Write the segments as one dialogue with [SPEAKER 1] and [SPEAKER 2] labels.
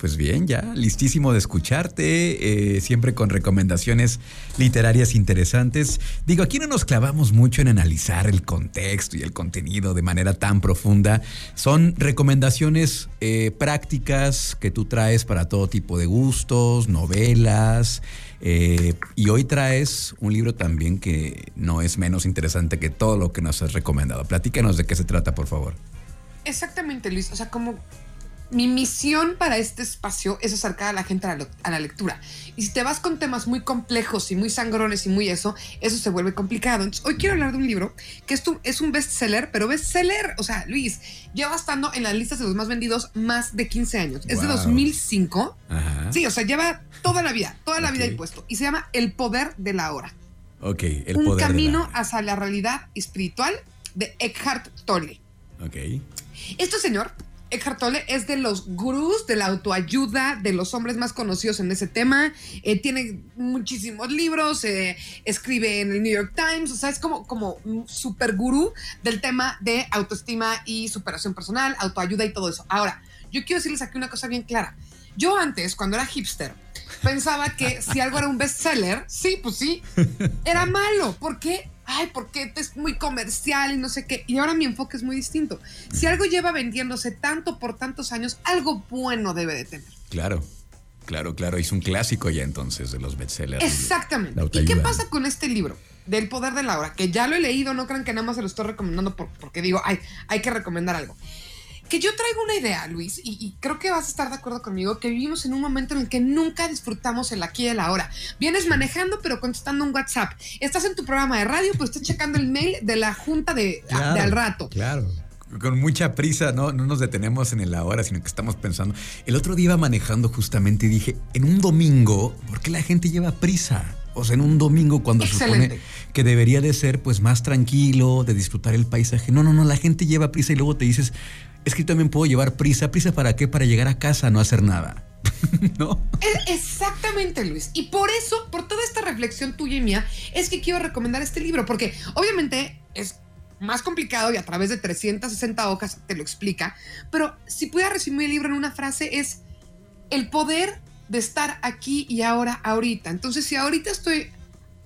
[SPEAKER 1] Pues bien, ya listísimo de escucharte, eh, siempre con recomendaciones literarias interesantes. Digo, aquí no nos clavamos mucho en analizar el contexto y el contenido de manera tan profunda. Son recomendaciones eh, prácticas que tú traes para todo tipo de gustos, novelas. Eh, y hoy traes un libro también que no es menos interesante que todo lo que nos has recomendado. Platícanos de qué se trata, por favor.
[SPEAKER 2] Exactamente, Luis. O sea, como mi misión para este espacio es acercar a la gente a la, lectura. Y si te vas con temas muy complejos y muy sangrones y muy eso, eso se vuelve complicado. Entonces, hoy quiero hablar de un libro que es, es un bestseller, pero bestseller, o sea, Luis, lleva estando en las listas de los más vendidos más de 15 años. Es de 2005. Sí, o sea, lleva toda la vida, toda la vida ahí puesto. Y se llama El Poder de la Hora.
[SPEAKER 1] Ok, el
[SPEAKER 2] un
[SPEAKER 1] poder
[SPEAKER 2] camino hacia la realidad espiritual de Eckhart Tolle.
[SPEAKER 1] Ok.
[SPEAKER 2] Este señor Eckhart Tolle es de los gurús de la autoayuda, de los hombres más conocidos en ese tema. Eh, tiene muchísimos libros, eh, escribe en el New York Times, o sea, es como, como un super gurú del tema de autoestima y superación personal, autoayuda y todo eso. Ahora, yo quiero decirles aquí una cosa bien clara. Yo antes, cuando era hipster, pensaba que si algo era un bestseller, sí, pues sí, era malo. ¿Por qué? ay, porque es muy comercial y no sé qué. Y ahora mi enfoque es muy distinto. Si algo lleva vendiéndose tanto por tantos años, algo bueno debe de tener.
[SPEAKER 1] Claro. Claro, claro, es un clásico ya entonces de los bestsellers.
[SPEAKER 2] Exactamente. ¿Y qué pasa con este libro? Del poder de la hora, que ya lo he leído, no crean que nada más se lo estoy recomendando porque digo, ay, hay que recomendar algo que yo traigo una idea, Luis, y, creo que vas a estar de acuerdo conmigo, que vivimos en un momento en el que nunca disfrutamos el aquí y el ahora. Vienes manejando, pero contestando un WhatsApp. Estás en tu programa de radio, pero estás checando el mail de la junta de, al rato.
[SPEAKER 1] Claro con mucha prisa, ¿no? No nos detenemos en el ahora, sino que estamos pensando. El otro día iba manejando justamente y dije, en un domingo, ¿por qué la gente lleva prisa? O sea, en un domingo cuando se supone que debería de ser pues más tranquilo, de disfrutar el paisaje. No, no, no, la gente lleva prisa y luego te dices, es que también puedo llevar prisa. ¿Prisa para qué? Para llegar a casa, no hacer nada. ¿No?
[SPEAKER 2] Exactamente, Luis. Y por eso, por toda esta reflexión tuya y mía, es que quiero recomendar este libro, porque obviamente es más complicado y a través de 360 hojas te lo explica, pero si pudiera resumir el libro en una frase es el poder de estar aquí y ahora, ahorita. Entonces, si ahorita estoy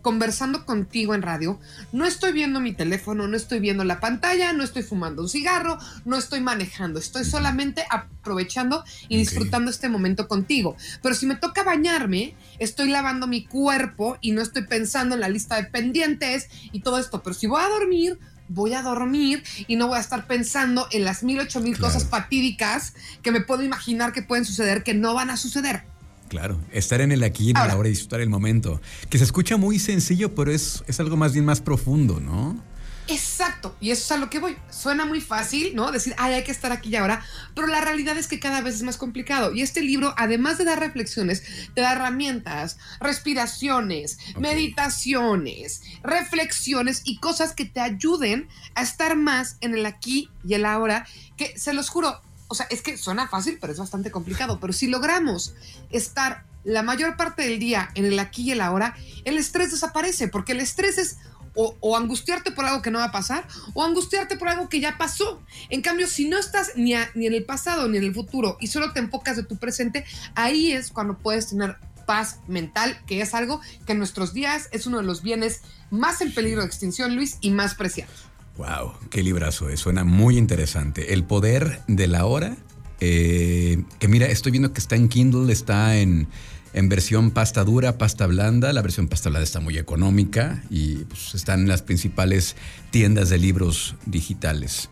[SPEAKER 2] conversando contigo en radio, no estoy viendo mi teléfono, no estoy viendo la pantalla, no estoy fumando un cigarro, no estoy manejando, estoy solamente aprovechando y disfrutando este momento contigo. Pero si me toca bañarme, estoy lavando mi cuerpo y no estoy pensando en la lista de pendientes y todo esto. Pero si voy a dormir, voy a dormir y no voy a estar pensando en las mil, ocho mil cosas fatídicas que me puedo imaginar que pueden suceder, que no van a suceder.
[SPEAKER 1] Claro, estar en el aquí y en la hora y disfrutar el momento. Que se escucha muy sencillo, pero es, es algo más bien más profundo, ¿no?
[SPEAKER 2] Exacto, y eso es a lo que voy. Suena muy fácil, ¿no? Decir, ay, hay que estar aquí y ahora, pero la realidad es que cada vez es más complicado. Y este libro, además de dar reflexiones, te da herramientas, respiraciones, meditaciones, reflexiones y cosas que te ayuden a estar más en el aquí y el ahora, que se los juro, o sea, es que suena fácil, pero es bastante complicado. Pero si logramos estar la mayor parte del día en el aquí y el ahora, el estrés desaparece, porque el estrés es o, angustiarte por algo que no va a pasar, o angustiarte por algo que ya pasó. En cambio, si no estás ni, ni en el pasado ni en el futuro y solo te enfocas de tu presente, ahí es cuando puedes tener paz mental, que es algo que en nuestros días es uno de los bienes más en peligro de extinción, Luis, y más preciados.
[SPEAKER 1] Wow, qué librazo es, suena muy interesante. El poder de la hora, eh, que mira, estoy viendo que está en Kindle, está en, en, versión pasta dura, pasta blanda. La versión pasta blanda está muy económica y pues, están en las principales tiendas de libros digitales.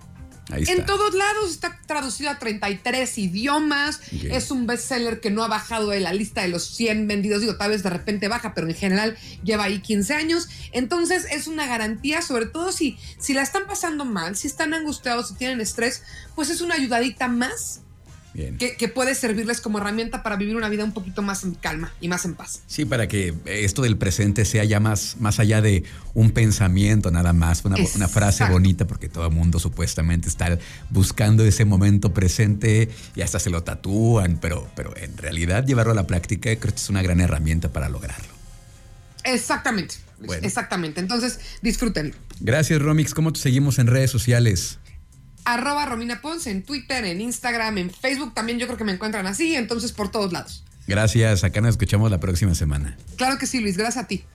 [SPEAKER 2] En todos lados está traducido a 33 idiomas. Es un bestseller que no ha bajado de la lista de los 100 vendidos. Digo, tal vez de repente baja, pero en general lleva ahí 15 años. Entonces es una garantía, sobre todo si, si la están pasando mal, si están angustiados, si tienen estrés, pues es una ayudadita más que, puede servirles como herramienta para vivir una vida un poquito más en calma y más en paz.
[SPEAKER 1] Sí, para que esto del presente sea ya más, más allá de un pensamiento nada más, una, una frase bonita, porque todo el mundo supuestamente está buscando ese momento presente y hasta se lo tatúan, pero, pero en realidad llevarlo a la práctica creo que es una gran herramienta para lograrlo.
[SPEAKER 2] Exactamente, exactamente. Entonces, disfrútenlo.
[SPEAKER 1] Gracias, Romix. ¿Cómo te seguimos en redes sociales?
[SPEAKER 2] Arroba Romina Ponce en Twitter, en Instagram, en Facebook también yo creo que me encuentran así, entonces por todos lados.
[SPEAKER 1] Gracias, acá nos escuchamos la próxima semana.
[SPEAKER 2] Claro que sí, Luis, gracias a ti.